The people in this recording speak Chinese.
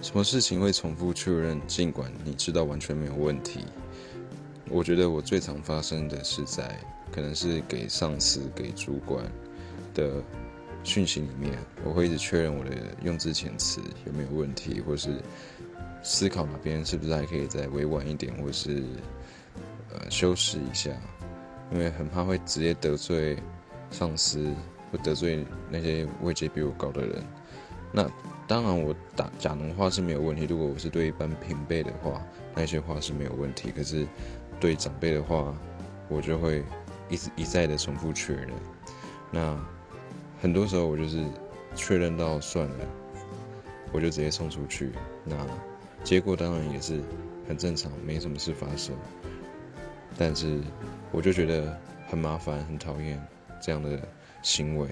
什么事情会重复确认？尽管你知道完全没有问题。我觉得我最常发生的是在可能是给上司、给主管的讯息里面，我会一直确认我的用字遣词有没有问题，或是思考哪边是不是还可以再委婉一点，或是呃修饰一下，因为很怕会直接得罪上司，或得罪那些位阶比我高的人。那当然，我打讲的话是没有问题。如果我是对一般平辈的话，那些话是没有问题。可是对长辈的话，我就会一直一再的重复确认。那很多时候我就是确认到算了，我就直接送出去。那结果当然也是很正常，没什么事发生。但是我就觉得很麻烦，很讨厌这样的行为。